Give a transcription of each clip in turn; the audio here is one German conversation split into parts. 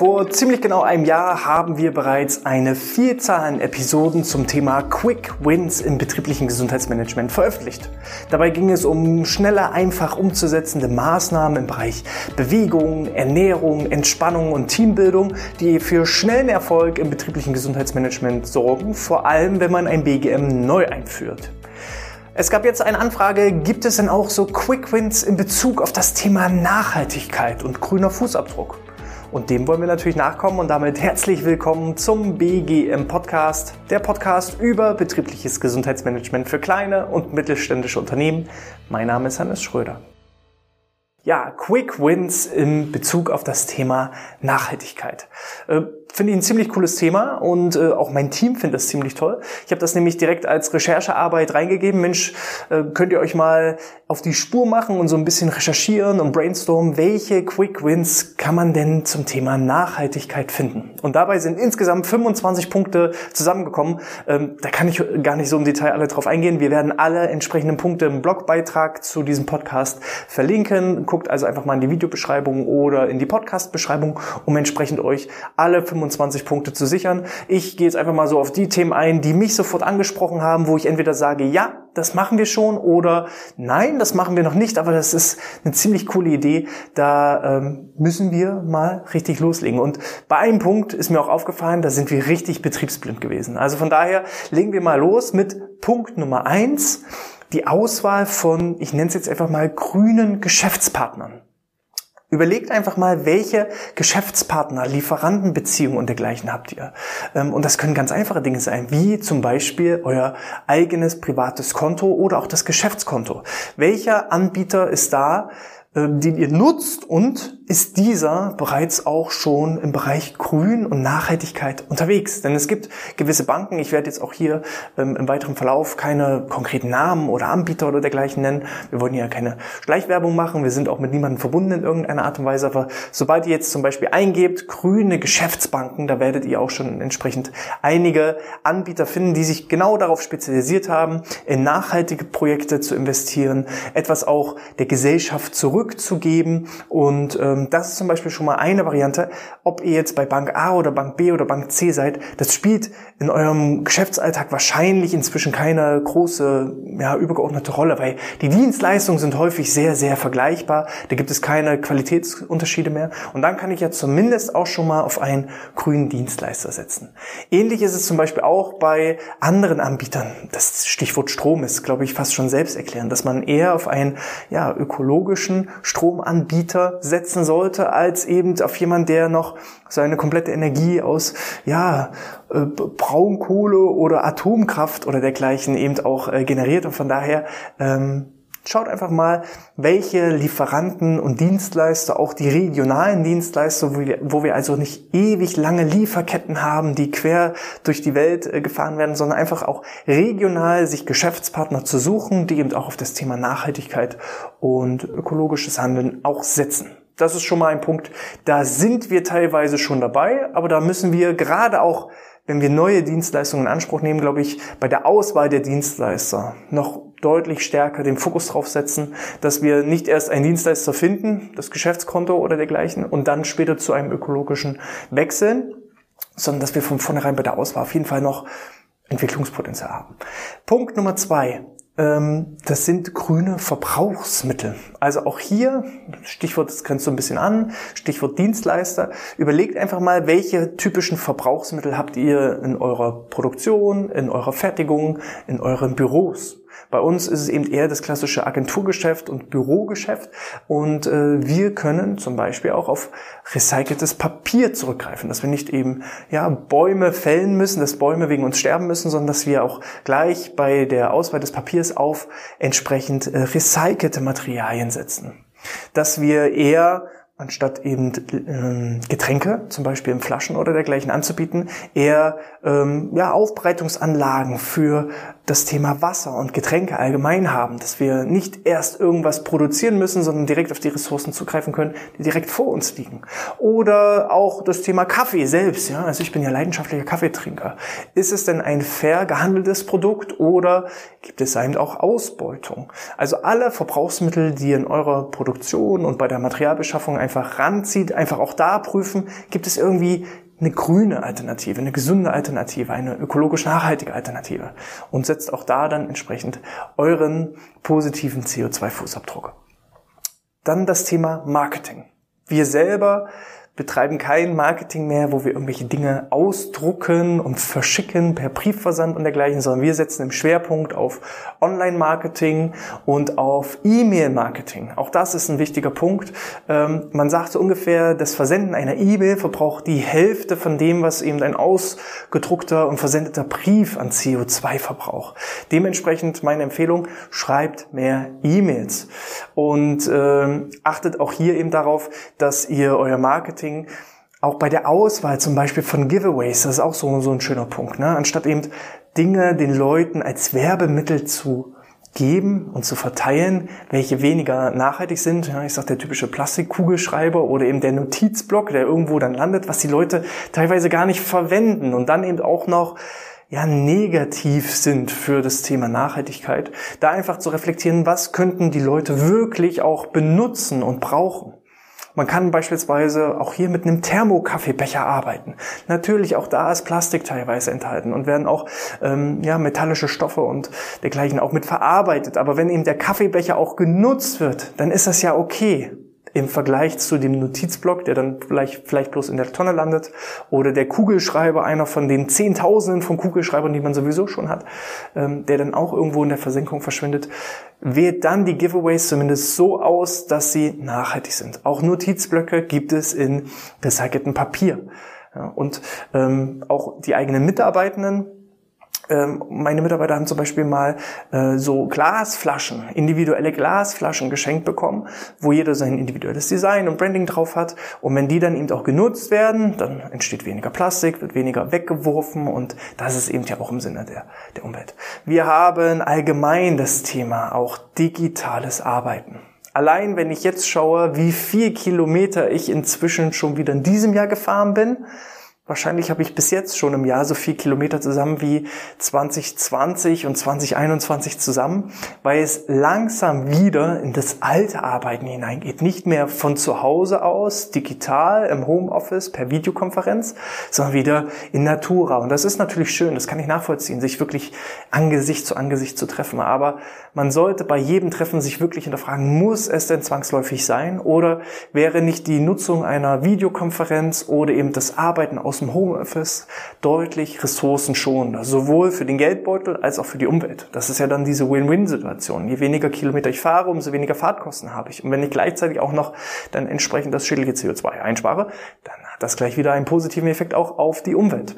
Vor ziemlich genau einem Jahr haben wir bereits eine Vielzahl an Episoden zum Thema Quick Wins im betrieblichen Gesundheitsmanagement veröffentlicht. Dabei ging es um schneller, einfach umzusetzende Maßnahmen im Bereich Bewegung, Ernährung, Entspannung und Teambildung, die für schnellen Erfolg im betrieblichen Gesundheitsmanagement sorgen, vor allem wenn man ein BGM neu einführt. Es gab jetzt eine Anfrage, gibt es denn auch so Quick Wins in Bezug auf das Thema Nachhaltigkeit und grüner Fußabdruck? Und dem wollen wir natürlich nachkommen und damit herzlich willkommen zum BGM Podcast, der Podcast über betriebliches Gesundheitsmanagement für kleine und mittelständische Unternehmen. Mein Name ist Hannes Schröder. Ja, Quick Wins in Bezug auf das Thema Nachhaltigkeit. Äh, finde ich ein ziemlich cooles Thema und äh, auch mein Team findet das ziemlich toll. Ich habe das nämlich direkt als Recherchearbeit reingegeben. Mensch, äh, könnt ihr euch mal auf die Spur machen und so ein bisschen recherchieren und brainstormen, welche Quick Wins kann man denn zum Thema Nachhaltigkeit finden? Und dabei sind insgesamt 25 Punkte zusammengekommen. Ähm, da kann ich gar nicht so im Detail alle drauf eingehen. Wir werden alle entsprechenden Punkte im Blogbeitrag zu diesem Podcast verlinken. Guckt also einfach mal in die Videobeschreibung oder in die Podcast-Beschreibung, um entsprechend euch alle 25 25 Punkte zu sichern. Ich gehe jetzt einfach mal so auf die Themen ein, die mich sofort angesprochen haben, wo ich entweder sage, ja, das machen wir schon oder nein, das machen wir noch nicht, aber das ist eine ziemlich coole Idee. Da ähm, müssen wir mal richtig loslegen. Und bei einem Punkt ist mir auch aufgefallen, da sind wir richtig betriebsblind gewesen. Also von daher legen wir mal los mit Punkt Nummer eins die Auswahl von, ich nenne es jetzt einfach mal, grünen Geschäftspartnern. Überlegt einfach mal, welche Geschäftspartner, Lieferantenbeziehungen und dergleichen habt ihr. Ähm, und das können ganz einfache Dinge sein, wie zum Beispiel euer eigenes privates Konto oder auch das Geschäftskonto. Welcher Anbieter ist da, den ihr nutzt und ist dieser bereits auch schon im Bereich Grün und Nachhaltigkeit unterwegs. Denn es gibt gewisse Banken, ich werde jetzt auch hier ähm, im weiteren Verlauf keine konkreten Namen oder Anbieter oder dergleichen nennen. Wir wollen ja keine Schleichwerbung machen, wir sind auch mit niemandem verbunden in irgendeiner Art und Weise, aber sobald ihr jetzt zum Beispiel eingebt, grüne Geschäftsbanken, da werdet ihr auch schon entsprechend einige Anbieter finden, die sich genau darauf spezialisiert haben, in nachhaltige Projekte zu investieren, etwas auch der Gesellschaft zurück zurückzugeben. Und ähm, das ist zum Beispiel schon mal eine Variante. Ob ihr jetzt bei Bank A oder Bank B oder Bank C seid, das spielt in eurem Geschäftsalltag wahrscheinlich inzwischen keine große, ja, übergeordnete Rolle, weil die Dienstleistungen sind häufig sehr, sehr vergleichbar. Da gibt es keine Qualitätsunterschiede mehr. Und dann kann ich ja zumindest auch schon mal auf einen grünen Dienstleister setzen. Ähnlich ist es zum Beispiel auch bei anderen Anbietern. Das Stichwort Strom ist, glaube ich, fast schon selbst erklären, dass man eher auf einen ja, ökologischen Stromanbieter setzen sollte, als eben auf jemand, der noch seine komplette Energie aus ja, äh, Braunkohle oder Atomkraft oder dergleichen eben auch äh, generiert. Und von daher ähm, Schaut einfach mal, welche Lieferanten und Dienstleister, auch die regionalen Dienstleister, wo wir, also nicht ewig lange Lieferketten haben, die quer durch die Welt äh, gefahren werden, sondern einfach auch regional sich Geschäftspartner zu suchen, die eben auch auf das Thema Nachhaltigkeit und ökologisches Handeln auch setzen. Das ist schon mal ein Punkt. Da sind wir teilweise schon dabei, aber da müssen wir gerade auch wenn wir neue Dienstleistungen in Anspruch nehmen, glaube ich, bei der Auswahl der Dienstleister noch deutlich stärker den Fokus drauf setzen, dass wir nicht erst einen Dienstleister finden, das Geschäftskonto oder dergleichen, und dann später zu einem ökologischen wechseln, sondern dass wir von vornherein bei der Auswahl auf jeden Fall noch Entwicklungspotenzial haben. Punkt Nummer zwei. Ähm, das sind grüne Verbrauchsmittel. Also auch hier, Stichwort, das grenzt so ein bisschen an, Stichwort Dienstleister. Überlegt einfach mal, welche typischen Verbrauchsmittel habt ihr in eurer Produktion, in eurer Fertigung, in euren Büros. Bei uns ist es eben eher das klassische Agenturgeschäft und Bürogeschäft und äh, wir können zum Beispiel auch auf recyceltes Papier zurückgreifen, dass wir nicht eben ja Bäume fällen müssen, dass Bäume wegen uns sterben müssen, sondern dass wir auch gleich bei der Auswahl des Papiers auf entsprechend äh, recycelte Materialien setzen. Dass wir eher anstatt eben ähm, Getränke, zum Beispiel in Flaschen oder dergleichen anzubieten, eher ähm, ja, Aufbereitungsanlagen für das Thema Wasser und Getränke allgemein haben, dass wir nicht erst irgendwas produzieren müssen, sondern direkt auf die Ressourcen zugreifen können, die direkt vor uns liegen. Oder auch das Thema Kaffee selbst, ja, also ich bin ja leidenschaftlicher Kaffeetrinker. Ist es denn ein fair gehandeltes Produkt oder gibt es eben auch Ausbeutung? Also alle Verbrauchsmittel, die in eurer Produktion und bei der Materialbeschaffung einfach ranzieht, einfach auch da prüfen, gibt es irgendwie eine grüne Alternative, eine gesunde Alternative, eine ökologisch nachhaltige Alternative und setzt auch da dann entsprechend euren positiven CO2-Fußabdruck. Dann das Thema Marketing. Wir selber betreiben kein Marketing mehr, wo wir irgendwelche Dinge ausdrucken und verschicken per Briefversand und dergleichen, sondern wir setzen im Schwerpunkt auf Online-Marketing und auf E-Mail-Marketing. Auch das ist ein wichtiger Punkt. Ähm, man sagt so ungefähr, das Versenden einer E-Mail verbraucht die Hälfte von dem, was eben ein ausgedruckter und versendeter Brief an CO2 verbraucht. Dementsprechend meine Empfehlung, schreibt mehr E-Mails und äh, achtet auch hier eben darauf, dass ihr euer Marketing Marketing, auch bei der Auswahl zum Beispiel von Giveaways, das ist auch so, so ein schöner Punkt. Ne? Anstatt eben Dinge den Leuten als Werbemittel zu geben und zu verteilen, welche weniger nachhaltig sind. Ja, ich sag der typische Plastikkugelschreiber oder eben der Notizblock, der irgendwo dann landet, was die Leute teilweise gar nicht verwenden und dann eben auch noch ja, negativ sind für das Thema Nachhaltigkeit, da einfach zu reflektieren, was könnten die Leute wirklich auch benutzen und brauchen. Man kann beispielsweise auch hier mit einem Thermokaffeebecher arbeiten. Natürlich auch da ist Plastik teilweise enthalten und werden auch ähm, ja, metallische Stoffe und dergleichen auch mit verarbeitet. Aber wenn eben der Kaffeebecher auch genutzt wird, dann ist das ja okay im Vergleich zu dem Notizblock, der dann vielleicht, vielleicht bloß in der Tonne landet, oder der Kugelschreiber, einer von den Zehntausenden von Kugelschreibern, die man sowieso schon hat, ähm, der dann auch irgendwo in der Versenkung verschwindet, wählt dann die Giveaways zumindest so aus, dass sie nachhaltig sind. Auch Notizblöcke gibt es in recyceltem Papier. Ja, und ähm, auch die eigenen Mitarbeitenden ähm, meine Mitarbeiter haben zum Beispiel mal äh, so Glasflaschen, individuelle Glasflaschen geschenkt bekommen, wo jeder sein individuelles Design und Branding drauf hat. Und wenn die dann eben auch genutzt werden, dann entsteht weniger Plastik, wird weniger weggeworfen und das ist eben ja auch im Sinne der, der Umwelt. Wir haben allgemein das Thema auch digitales Arbeiten. Allein wenn ich jetzt schaue, wie viel Kilometer ich inzwischen schon wieder in diesem Jahr gefahren bin, Wahrscheinlich habe ich bis jetzt schon im Jahr so viel Kilometer zusammen wie 2020 und 2021 zusammen, weil es langsam wieder in das alte Arbeiten hineingeht. Nicht mehr von zu Hause aus, digital, im Homeoffice, per Videokonferenz, sondern wieder in Natura. Und das ist natürlich schön, das kann ich nachvollziehen, sich wirklich Angesicht zu Angesicht zu treffen. Aber man sollte bei jedem Treffen sich wirklich hinterfragen, muss es denn zwangsläufig sein? Oder wäre nicht die Nutzung einer Videokonferenz oder eben das Arbeiten aus dem Homeoffice deutlich ressourcenschonender, sowohl für den Geldbeutel als auch für die Umwelt. Das ist ja dann diese Win-Win-Situation. Je weniger Kilometer ich fahre, umso weniger Fahrtkosten habe ich. Und wenn ich gleichzeitig auch noch dann entsprechend das schädliche CO2 einspare, dann hat das gleich wieder einen positiven Effekt auch auf die Umwelt.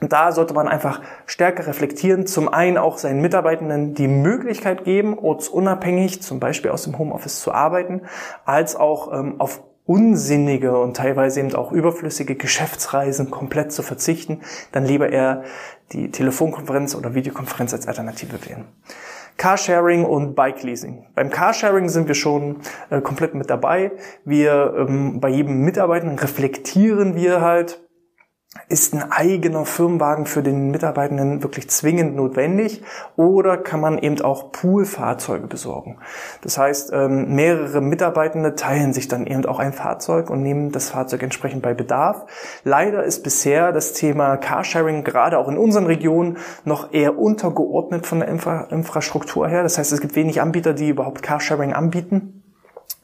Und da sollte man einfach stärker reflektieren, zum einen auch seinen Mitarbeitenden die Möglichkeit geben, ortsunabhängig, zum Beispiel aus dem Homeoffice zu arbeiten, als auch ähm, auf unsinnige und teilweise eben auch überflüssige Geschäftsreisen komplett zu verzichten, dann lieber eher die Telefonkonferenz oder Videokonferenz als Alternative wählen. Carsharing und Bike Leasing. Beim Carsharing sind wir schon äh, komplett mit dabei. Wir ähm, bei jedem Mitarbeiter reflektieren wir halt, ist ein eigener Firmenwagen für den Mitarbeitenden wirklich zwingend notwendig oder kann man eben auch Poolfahrzeuge besorgen? Das heißt, ähm, mehrere Mitarbeitende teilen sich dann eben auch ein Fahrzeug und nehmen das Fahrzeug entsprechend bei Bedarf. Leider ist bisher das Thema Carsharing gerade auch in unseren Regionen noch eher untergeordnet von der Infra Infrastruktur her. Das heißt, es gibt wenig Anbieter, die überhaupt Carsharing anbieten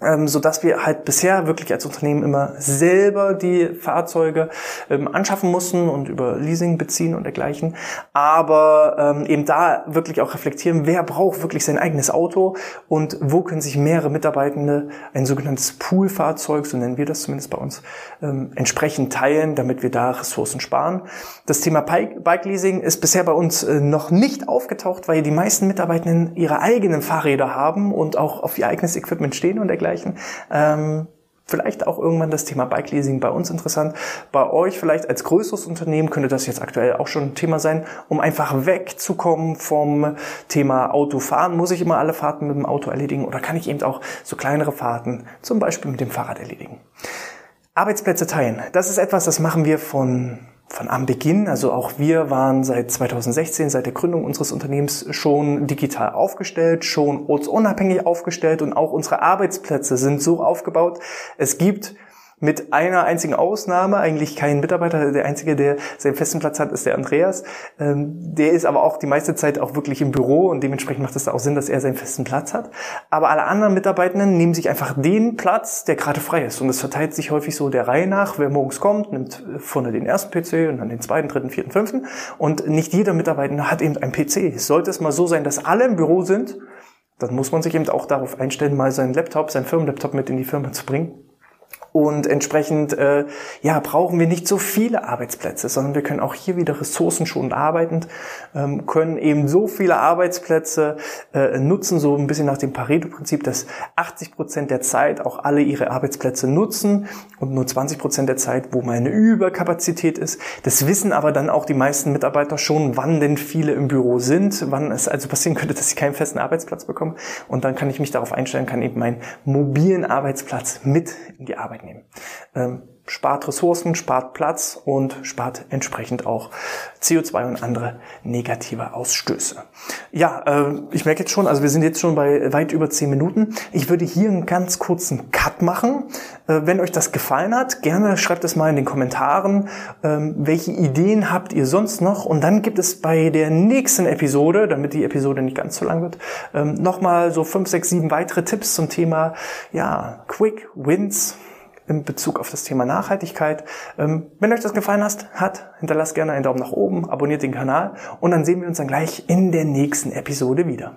ähm, so dass wir halt bisher wirklich als Unternehmen immer selber die Fahrzeuge ähm, anschaffen mussten und über Leasing beziehen und dergleichen. Aber ähm, eben da wirklich auch reflektieren, wer braucht wirklich sein eigenes Auto und wo können sich mehrere Mitarbeitende ein sogenanntes Poolfahrzeug, so nennen wir das zumindest bei uns, ähm, entsprechend teilen, damit wir da Ressourcen sparen. Das Thema Bike Leasing ist bisher bei uns äh, noch nicht aufgetaucht, weil die meisten Mitarbeitenden ihre eigenen Fahrräder haben und auch auf ihr eigenes Equipment stehen und dergleichen dergleichen. Ähm, vielleicht auch irgendwann das Thema Bike Leasing bei uns interessant. Bei euch vielleicht als größeres Unternehmen könnte das jetzt aktuell auch schon ein Thema sein, um einfach wegzukommen vom Thema Autofahren. Muss ich immer alle Fahrten mit dem Auto erledigen oder kann ich eben auch so kleinere Fahrten zum Beispiel mit dem Fahrrad erledigen? Arbeitsplätze teilen. Das ist etwas, das machen wir von von am Beginn, also auch wir waren seit 2016, seit der Gründung unseres Unternehmens schon digital aufgestellt, schon ortsunabhängig aufgestellt und auch unsere Arbeitsplätze sind so aufgebaut. Es gibt mit einer einzigen Ausnahme, eigentlich kein Mitarbeiter, der einzige, der seinen festen Platz hat, ist der Andreas. Ähm, der ist aber auch die meiste Zeit auch wirklich im Büro und dementsprechend macht es da auch Sinn, dass er seinen festen Platz hat. Aber alle anderen Mitarbeitenden nehmen sich einfach den Platz, der gerade frei ist. Und es verteilt sich häufig so der Reihe nach, wer morgens kommt, nimmt vorne den ersten PC und dann den zweiten, dritten, vierten, fünften. Und nicht jeder Mitarbeiter hat eben einen PC. Sollte es mal so sein, dass alle im Büro sind, dann muss man sich eben auch darauf einstellen, mal seinen Laptop, seinen Firmenlaptop mit in die Firma zu bringen und entsprechend äh, ja, brauchen wir nicht so viele Arbeitsplätze, sondern wir können auch hier wieder ressourcenschonend arbeitend, ähm, können eben so viele Arbeitsplätze äh, nutzen, so ein bisschen nach dem Pareto-Prinzip, dass 80 Prozent der Zeit auch alle ihre Arbeitsplätze nutzen und nur 20 Prozent der Zeit, wo meine Überkapazität ist. Das wissen aber dann auch die meisten Mitarbeiter schon, wann denn viele im Büro sind, wann es also passieren könnte, dass sie keinen festen Arbeitsplatz bekommen. Und dann kann ich mich darauf einstellen, kann eben meinen mobilen Arbeitsplatz mit in die Arbeit nehmen. Ähm, spart Ressourcen, spart Platz und spart entsprechend auch CO2 und andere negative Ausstöße. Ja, äh, ich merke jetzt schon, also wir sind jetzt schon bei weit über 10 Minuten. Ich würde hier einen ganz kurzen Cut machen. Äh, wenn euch das gefallen hat, gerne schreibt es mal in den Kommentaren. Ähm, welche Ideen habt ihr sonst noch? Und dann gibt es bei der nächsten Episode, damit die Episode nicht ganz so lang wird, ähm, nochmal so 5, 6, 7 weitere Tipps zum Thema ja, Quick Wins in Bezug auf das Thema Nachhaltigkeit. Ähm, wenn euch das gefallen hat, hat, hinterlasst gerne einen Daumen nach oben, abonniert den Kanal und dann sehen wir uns dann gleich in der nächsten Episode wieder.